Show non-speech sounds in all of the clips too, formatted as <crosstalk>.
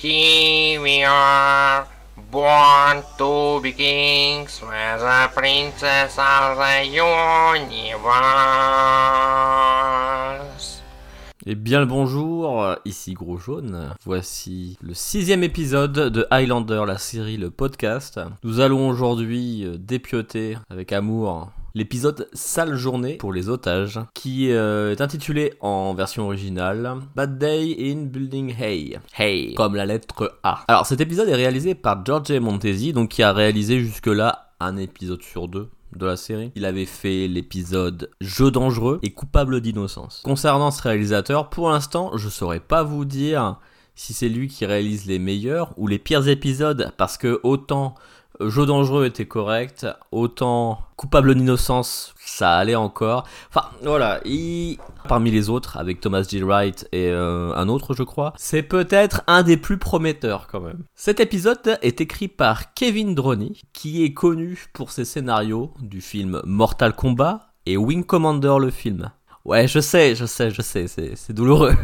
Here we are, born to be kings, we're the princess of the universe. Et bien le bonjour, ici Gros Jaune. Voici le sixième épisode de Highlander, la série, le podcast. Nous allons aujourd'hui euh, dépioter avec amour l'épisode Sale journée pour les otages, qui euh, est intitulé en version originale Bad Day in Building Hay. Hay, comme la lettre A. Alors cet épisode est réalisé par George Montesi, donc qui a réalisé jusque-là un épisode sur deux de la série. Il avait fait l'épisode Jeu dangereux et Coupable d'innocence. Concernant ce réalisateur, pour l'instant, je saurais pas vous dire si c'est lui qui réalise les meilleurs ou les pires épisodes, parce que autant Jeu dangereux était correct, autant Coupable d'innocence, ça allait encore. Enfin, voilà, il... parmi les autres, avec Thomas G. Wright et euh, un autre, je crois, c'est peut-être un des plus prometteurs quand même. Cet épisode est écrit par Kevin Droney, qui est connu pour ses scénarios du film Mortal Kombat et Wing Commander le film. Ouais, je sais, je sais, je sais, c'est douloureux.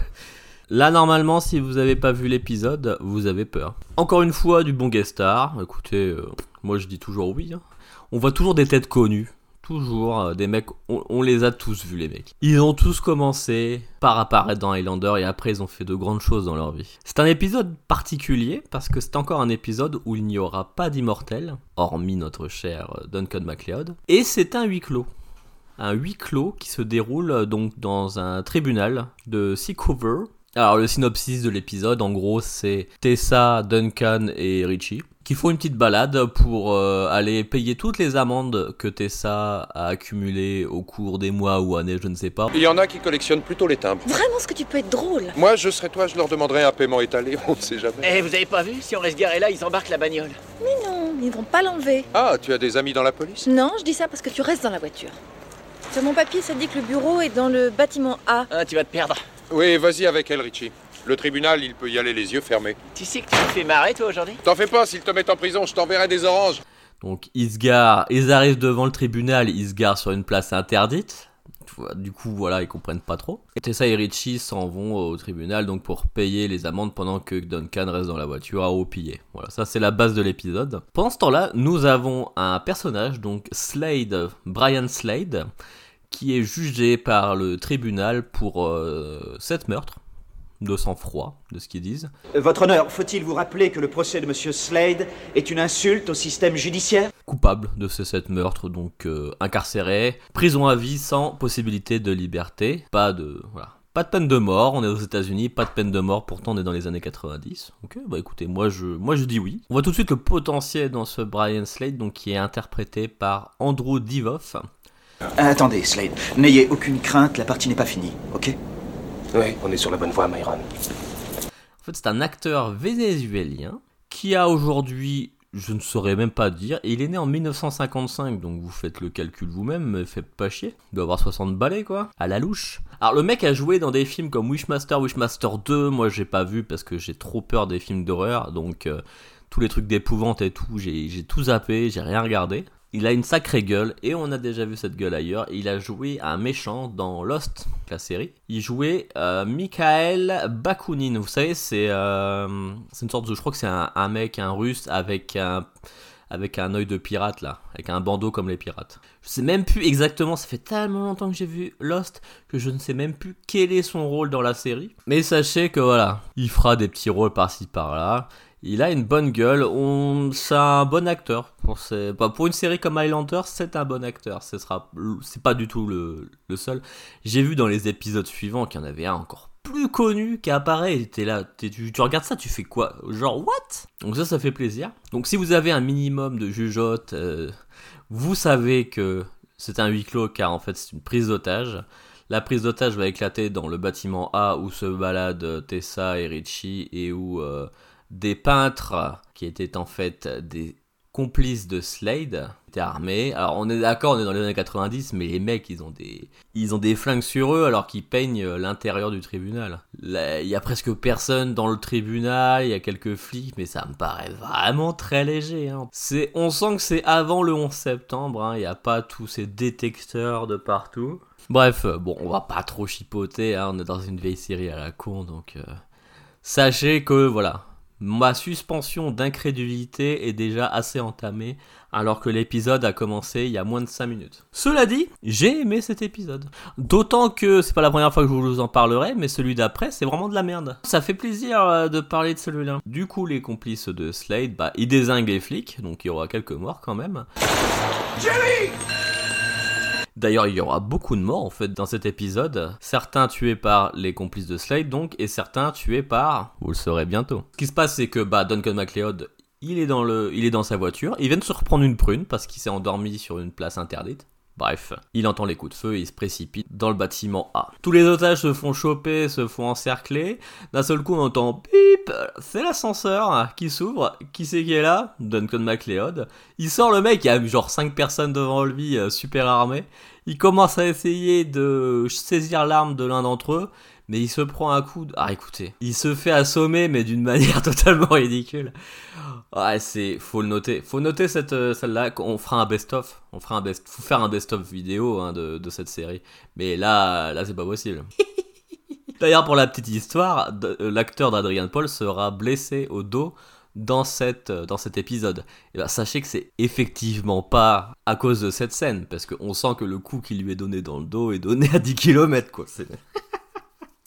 Là, normalement, si vous n'avez pas vu l'épisode, vous avez peur. Encore une fois, du bon guest star. Écoutez, euh, moi je dis toujours oui. hein. On voit toujours des têtes connues. Toujours euh, des mecs, on, les a tous vus les mecs. Ils ont tous commencé par apparaître dans Highlander et après ils ont fait de grandes choses dans leur vie. C'est un épisode particulier parce que c'est encore un épisode où il n'y aura pas d'immortel, hormis notre cher euh, Duncan MacLeod. Et c'est un huis clos un huis clos qui se déroule donc dans un tribunal de Seacover. Alors le synopsis de l'épisode, en gros, c'est Tessa, Duncan et Richie qui font une petite balade pour euh, aller payer toutes les amendes que Tessa a accumulées au cours des mois ou années, je ne sais pas. Il y en a qui collectionnent plutôt les timbres. Vraiment, ce que tu peux être drôle. Moi, je serais toi, je leur demanderais un paiement étalé, <laughs> on ne sait jamais. Eh, vous avez pas vu Si on reste garé là, ils embarquent la bagnole. Mais non, ils vont pas l'enlever. Ah, tu as des amis dans la police? Non, je dis ça parce que tu restes dans la voiture. Sur mon papier, ça dit que le bureau est dans le bâtiment A. Ah, tu vas te perdre. Oui, vas-y avec elle, Richie. Le tribunal, il peut y aller les yeux fermés. Tu sais que tu me fais marrer, toi, aujourd'hui? T'en fais pas, s'ils te mettent en prison, je t'enverrai des oranges. Donc ils se garent, ils arrivent devant le tribunal, ils se garent sur une place interdite. Du coup, voilà, ils comprennent pas trop. Et Tessa et Richie s'en vont au tribunal donc pour payer les amendes pendant que Duncan reste dans la voiture à roupiller. Voilà, ça c'est la base de l'épisode. Pendant ce temps-là, nous avons un personnage, donc Slade, Brian Slade, qui est jugé par le tribunal pour euh, 7 meurtres de sang-froid, de ce qu'ils disent. Votre honneur, faut-il vous rappeler que le procès de Monsieur Slade est une insulte au système judiciaire? Coupable de ces 7 meurtres, donc euh, incarcéré, prison à vie sans possibilité de liberté, pas de... Voilà. Pas de peine de mort, on est aux États-Unis, pas de peine de mort, pourtant on est dans les années 90. Ok, bah écoutez, moi je, moi je dis oui. On voit tout de suite le potentiel dans ce Brian Slade, donc qui est interprété par Andrew Divoff. Attendez, Slade, n'ayez aucune crainte, la partie n'est pas finie, ok? Oui, on est sur la bonne voie, Myron. En fait, c'est un acteur vénézuélien qui a aujourd'hui, je ne saurais même pas dire, il est né en 1955, donc vous faites le calcul vous-même, mais faites pas chier. Il doit avoir 60 balais, quoi, à la louche. Alors, le mec a joué dans des films comme Wishmaster, Wishmaster 2, moi j'ai pas vu parce que j'ai trop peur des films d'horreur, donc euh, tous les trucs d'épouvante et tout, j'ai j'ai tout zappé, j'ai rien regardé. Il a une sacrée gueule et on a déjà vu cette gueule ailleurs. Il a joué un méchant dans Lost, la série. Il jouait euh, Mikhail Bakunin. Vous savez, c'est euh, une sorte de, je crois que c'est un, un mec, un russe avec un avec un œil de pirate là, avec un bandeau comme les pirates. Je sais même plus exactement, ça fait tellement longtemps que j'ai vu Lost que je ne sais même plus quel est son rôle dans la série. Mais sachez que voilà, il fera des petits rôles par-ci par-là. Il a une bonne gueule, c'est un bon acteur. Bah, pour une série comme Highlander, c'est un bon acteur. Ce sera... C'est pas du tout le, seul. J'ai vu dans les épisodes suivants qu'il y en avait un encore plus connu qui apparaît. T'es là, tu regardes ça, tu fais quoi? Genre, what? Donc ça, ça fait plaisir. Donc si vous avez un minimum de jugeote, euh, vous savez que c'est un huis clos car en fait c'est une prise d'otage. La prise d'otage va éclater dans le bâtiment A où se baladent Tessa et Richie et où euh, des peintres qui étaient en fait des complices de Slade étaient armés. Alors on est d'accord, on est dans les années 90, mais les mecs ils ont des ils ont des flingues sur eux alors qu'ils peignent l'intérieur du tribunal. Il y a presque personne dans le tribunal, il y a quelques flics, mais ça me paraît vraiment très léger. hein. C'est, on sent que c'est avant le 11 septembre, hein, il n'y a pas tous ces détecteurs de partout. Bref, bon, on va pas trop chipoter, hein, on est dans une vieille série à la con, donc euh, sachez que voilà, Ma suspension d'incrédulité est déjà assez entamée alors que l'épisode a commencé il y a moins de 5 minutes. Cela dit, j'ai aimé cet épisode. D'autant que c'est pas la première fois que je vous en parlerai, mais celui d'après c'est vraiment de la merde. Ça fait plaisir euh, de parler de celui-là. Du coup, les complices de Slade, bah, ils désinguent les flics, donc il y aura quelques morts quand même. D'ailleurs, il y aura beaucoup de morts en fait dans cet épisode. Certains tués par les complices de Slade donc, et certains tués par, vous le saurez bientôt. Ce qui se passe, c'est que bah, Duncan MacLeod, il est dans il est dans sa voiture. Il vient de se reprendre une prune parce qu'il s'est endormi sur une place interdite. Bref, il entend les coups de feu et il se précipite dans le bâtiment A. Tous les otages se font choper, se font encercler. D'un seul coup, on entend pip, c'est l'ascenseur qui s'ouvre. Qui c'est qui est là? Duncan MacLeod. Il sort le mec, il y a genre 5 personnes devant lui, euh, super armés. Il commence à essayer de saisir l'arme de l'un d'entre eux, mais il se prend un coup. De... Ah, écoutez, il se fait assommer, mais d'une <laughs> manière totalement ridicule. Ouais, c'est, faut le noter. Faut noter cette, euh, celle-là. On fera un best-of. On fera un best, faut faire un best-of vidéo hein, de, de cette série. Mais là, là, c'est pas possible. <laughs> D'ailleurs, pour la petite histoire, euh, l'acteur d'Adrian Paul sera blessé au dos dans, cette, euh, dans cet épisode. Et ben, sachez que c'est effectivement pas à cause de cette scène, parce qu'on sent que le coup qui lui est donné dans le dos est donné à 10 km, quoi.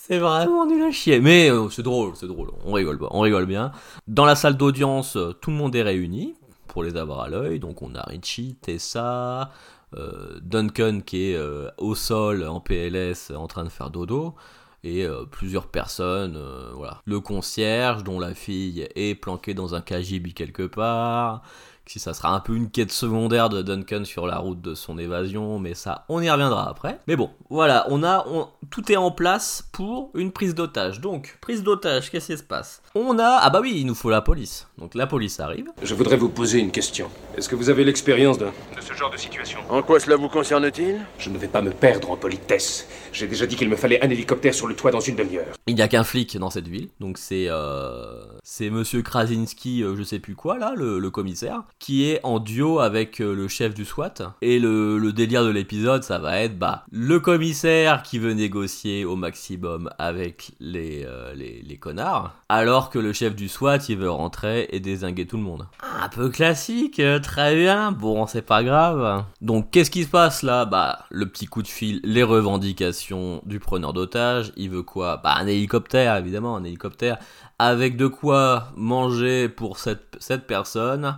C'est... Vraiment nul à chier. Mais euh, c'est drôle, c'est drôle. On rigole on rigole bien. Dans la salle d'audience, euh, tout le monde est réuni pour les avoir à l'œil. Donc on a Richie, Tessa, euh, Duncan qui est au sol en PLS en train de faire dodo. Et plusieurs personnes, voilà. Le concierge dont la fille est planquée dans un KGB quelque part. Si ça sera un peu une quête secondaire de Duncan sur la route de son évasion, mais ça, on y reviendra après. Mais bon, voilà, on a, on- tout est en place pour une prise d'otage. Donc, prise d'otage, qu'est-ce qui se passe? On a, ah bah oui, il nous faut la police. Donc la police arrive. Je voudrais vous poser une question. Est-ce que vous avez l'expérience de... de ce genre de situation En quoi cela vous concerne-t-il? Je ne vais pas me perdre en politesse. J'ai déjà dit qu'il me fallait un hélicoptère sur le toit dans une demi-heure. Il n'y a qu'un flic dans cette ville, donc c'est euh, c'est Monsieur Krasinski, euh, je sais plus quoi là, le, le commissaire, qui est en duo avec euh, le chef du SWAT. Et le, délire de l'épisode, ça va être bah le commissaire qui veut négocier au maximum avec les, euh, les connards, alors que le chef du SWAT il veut rentrer et désinguer tout le monde. Un peu classique, euh, très bien. Bon, c'est pas grave. Donc qu'est-ce qui se passe là? Bah le petit coup de fil, les revendications du preneur d'otage. Il veut quoi? Bah un hélicoptère évidemment, un hélicoptère avec de quoi manger pour cette personne.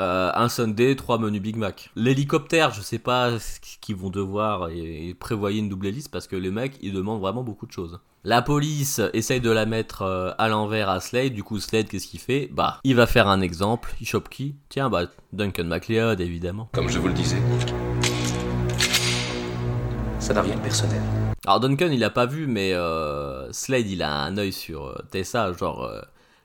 Euh, un Sunday, trois menus Big Mac. L'hélicoptère, je sais pas ce qu'ils vont devoir et, et prévoyer une double hélice parce que les mecs ils demandent vraiment beaucoup de choses. La police essaye de la mettre euh, à l'envers à Slade. Du coup, Slade, qu'est-ce qu'il fait? Bah, il va faire un exemple. Il chope qui? Tiens, bah, Duncan MacLeod, évidemment. Comme je vous le disais. Ça n'a rien de personnel. Alors, Duncan, il a pas vu, mais euh, Slade, il a un œil sur Tessa. Genre,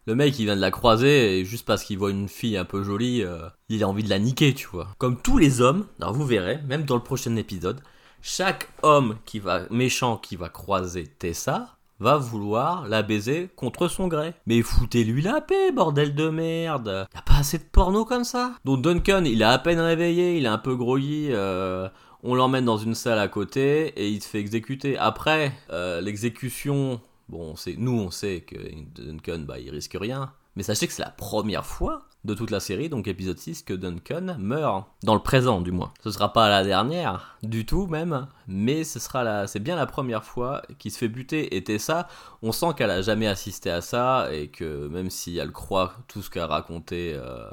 le mec, il vient de la croiser et juste parce qu'il voit une fille un peu jolie, euh, il a envie de la niquer, tu vois. Comme tous les hommes, alors vous verrez, même dans le prochain épisode, chaque homme qui va méchant qui va croiser Tessa va vouloir la baiser contre son gré. Mais foutez-lui la paix, bordel de merde. Y a pas assez de porno comme ça. Donc Duncan, il est à peine réveillé, il est un peu groggy. euh, on l'emmène dans une salle à côté et il se fait exécuter. Après, euh, l'exécution, bon, c'est nous, on sait que Duncan, bah, il risque rien. Mais sachez que c'est la première fois de toute la série, donc épisode 6, que Duncan meurt. Dans le présent, du moins. Ce sera pas la dernière, du tout même, mais ce sera la, c'est bien la première fois qu'il se fait buter. Et Tessa, on sent qu'elle a jamais assisté à ça, et que même si elle croit tout ce qu'a raconté euh,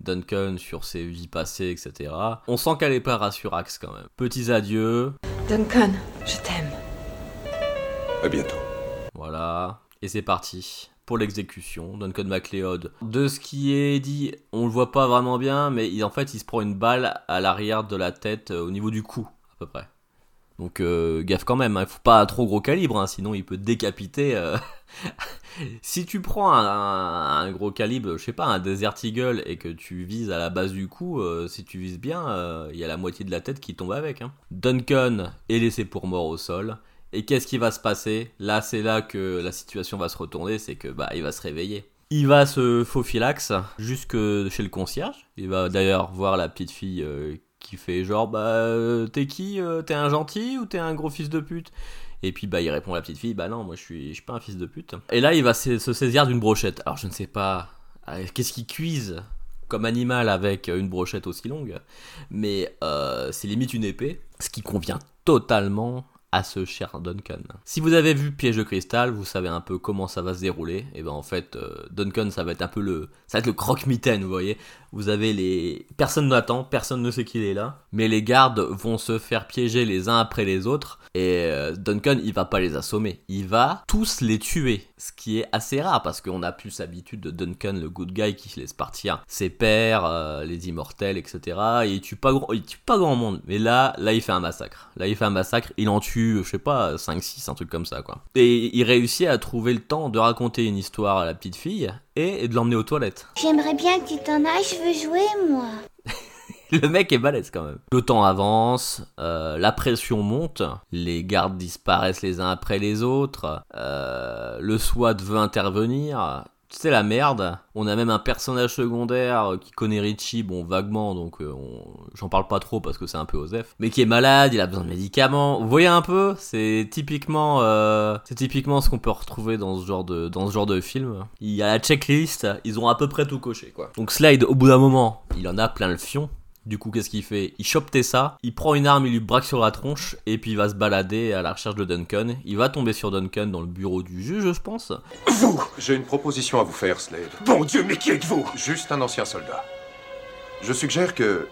Duncan sur ses vies passées, etc., on sent qu'elle est pas rassurax quand même. Petits adieux, Duncan, je t'aime. À bientôt. Voilà, et c'est parti pour l'exécution. Duncan MacLeod. De ce qui est dit, on le voit pas vraiment bien, mais en fait, il se prend une balle à l'arrière de la tête, euh, au niveau du cou, à peu près. Donc euh, gaffe quand même, il faut pas trop gros calibre, hein, sinon il peut te décapiter. euh. <laughs> si tu prends un, gros calibre, je sais pas, un Desert Eagle, et que tu vises à la base du cou, si tu vises bien, il y a la moitié de la tête qui tombe avec. hein. Duncan est laissé pour mort au sol. Et qu'est-ce qui va se passer? Là, c'est là que la situation va se retourner, c'est que bah il va se réveiller. Il va se faufilax jusque chez le concierge. Il va d'ailleurs voir la petite fille euh, qui fait genre bah euh, t'es qui Euh, T'es un gentil ou t'es un gros fils de pute? Et puis bah il répond à la petite fille, bah non, moi je suis, je pas un fils de pute. Et là il va se saisir d'une brochette. Alors je ne sais pas qu'est-ce qu'il cuise comme animal avec une brochette aussi longue, mais c'est limite une épée, ce qui convient totalement à ce cher Duncan. Si vous avez vu Piège de cristal, vous savez un peu comment ça va se dérouler. Et ben en fait, euh, Duncan, ça va être un peu le, ça va être le croque-mitaine, vous voyez. Vous avez les, personne n'attend, personne ne sait qu'il est là, mais les gardes vont se faire piéger les uns après les autres. Et euh, Duncan, il va pas les assommer, il va tous les tuer, ce qui est assez rare parce qu'on a plus l'habitude de Duncan, le good guy, qui laisse partir ses pères, euh, les immortels, etc. Et il tue pas, il tue pas grand monde. Mais là, là, il fait un massacre. Là, il fait un massacre. Il en tue, je sais pas, 5-6, un truc comme ça, quoi. Et il réussit à trouver le temps de raconter une histoire à la petite fille et de l'emmener aux toilettes. J'aimerais bien que tu t'en ailles, je veux jouer moi. <laughs> Le mec est balèze quand même. Le temps avance, euh, la pression monte, les gardes disparaissent les uns après les autres, euh, le SWAT veut intervenir. C'est la merde. On a même un personnage secondaire qui connaît Richie, bon vaguement, donc euh, on- j'en parle pas trop parce que c'est un peu osef, mais qui est malade, il a besoin de médicaments. Vous voyez un peu, c'est typiquement, euh, c'est typiquement ce qu'on peut retrouver dans ce genre de, dans ce genre de film. Il y a la checklist, ils ont à peu près tout coché quoi. Donc Slade, au bout d'un moment, il en a plein le fion. Du coup, qu'est-ce qu'il fait? Il chope Tessa, il prend une arme, il lui braque sur la tronche, et puis il va se balader à la recherche de Duncan. Il va tomber sur Duncan dans le bureau du juge, je pense. Vous J'ai une proposition à vous faire, Slade. Bon Dieu, mais qui êtes-vous? Juste un ancien soldat. Je suggère que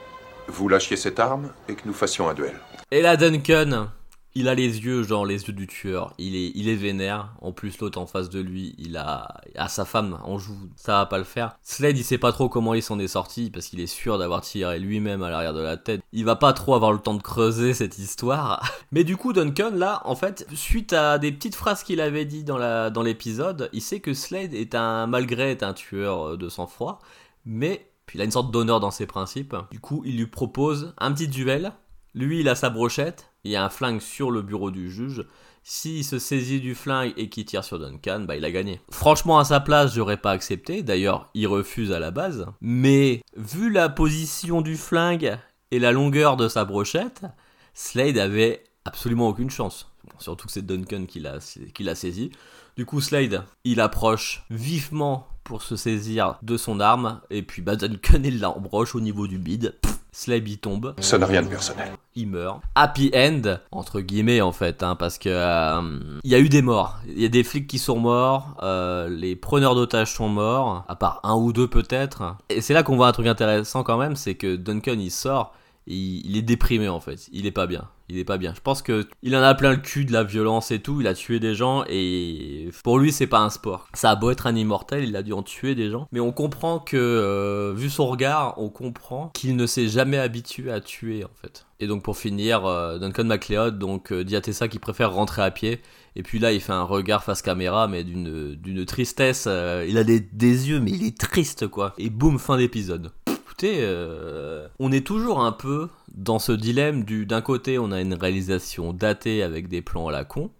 vous lâchiez cette arme et que nous fassions un duel. Et là, Duncan, il a les yeux, genre les yeux du tueur. Il est, il est vénère. En plus, l'autre en face de lui, il a, a sa femme en joue. Ça va pas le faire. Slade, il sait pas trop comment il s'en est sorti parce qu'il est sûr d'avoir tiré lui-même à l'arrière de la tête. Il va pas trop avoir le temps de creuser <laughs> cette histoire. Mais du coup, Duncan, là, en fait, suite à des petites phrases qu'il avait dit dans la, dans l'épisode, il sait que Slade est un, malgré est un tueur euh, de sang-froid. Mais, puis il a une sorte d'honneur dans ses principes. Du coup, il lui propose un petit duel. Lui, il a sa brochette, il y a un flingue sur le bureau du juge. S'il se saisit du flingue et qu'il tire sur Duncan, bah il a gagné. Franchement, à sa place, j'aurais pas accepté. D'ailleurs, il refuse à la base. Mais vu la position du flingue et la longueur de sa brochette, Slade avait absolument aucune chance. Surtout que c'est Duncan qui l'a qui l'a saisi. Du coup, Slade, il approche vivement pour se saisir de son arme. Et puis, bah, Duncan, il l'embroche au niveau du bide. Pff, Slade, il tombe Ça n'a rien de personnel. il meurt. Happy end, entre guillemets en fait, hein, parce que euh, il y a eu des morts. Il y a des flics qui sont morts, euh, les preneurs d'otages sont morts, à part un ou deux peut-être. Et c'est là qu'on voit un truc intéressant quand même, c'est que Duncan il sort, il, est déprimé en fait, il est pas bien. Il est pas bien. Je pense que il en a plein le cul de la violence et tout. Il a tué des gens et pour lui c'est pas un sport. Ça a beau être un immortel, il a dû en tuer des gens. Mais on comprend que euh, vu son regard, on comprend qu'il ne s'est jamais habitué à tuer en fait. Et donc pour finir, euh, Duncan MacLeod donc euh, dit à Tessa qu'il préfère rentrer à pied. Et puis là il fait un regard face caméra mais d'une d'une tristesse. euh, il a des, des yeux mais il est triste quoi. Et boum fin d'épisode écoutez, euh, on est toujours un peu dans ce dilemme du d'un côté on a une réalisation datée avec des plans à la con,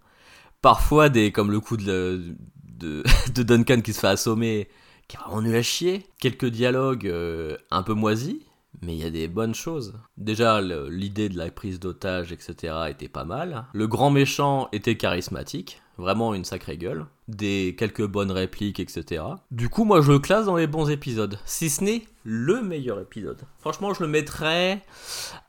parfois des comme le coup de, de, <laughs> Duncan qui se fait assommer, qui est vraiment nul à chier, quelques dialogues euh, un peu moisis, mais il y a des bonnes choses. Déjà, l'idée de la prise d'otage, etc., était pas mal. Le grand méchant était charismatique, vraiment une sacrée gueule. Des quelques bonnes répliques, etc. Du coup, moi, je le classe dans les bons épisodes. Si ce n'est le meilleur épisode. Franchement, je le mettrais.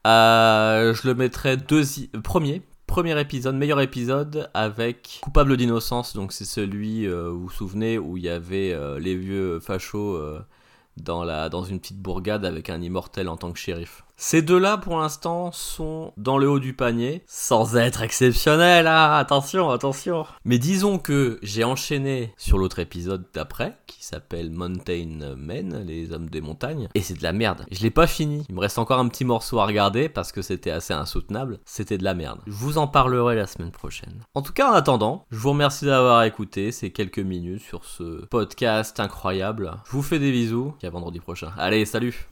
euh, je le mettrais deuxi- premier. Premier épisode, meilleur épisode avec Coupable d'innocence. Donc, c'est celui, euh, vous vous souvenez, où il y avait euh, les vieux fachos. dans, dans une petite bourgade avec un immortel en tant que shérif. Ces deux-là, pour l'instant, sont dans le haut du panier, sans être exceptionnels, hein, attention, attention. Mais disons que j'ai enchaîné sur l'autre épisode d'après, qui s'appelle Mountain Men, les hommes des montagnes, et c'est de la merde. Je l'ai pas fini, il me reste encore un petit morceau à regarder, parce que c'était assez insoutenable, c'était de la merde. Je vous en parlerai la semaine prochaine. En tout cas, en attendant, je vous remercie d'avoir écouté ces quelques minutes sur ce podcast incroyable. Je vous fais des bisous, et à vendredi prochain. Allez, salut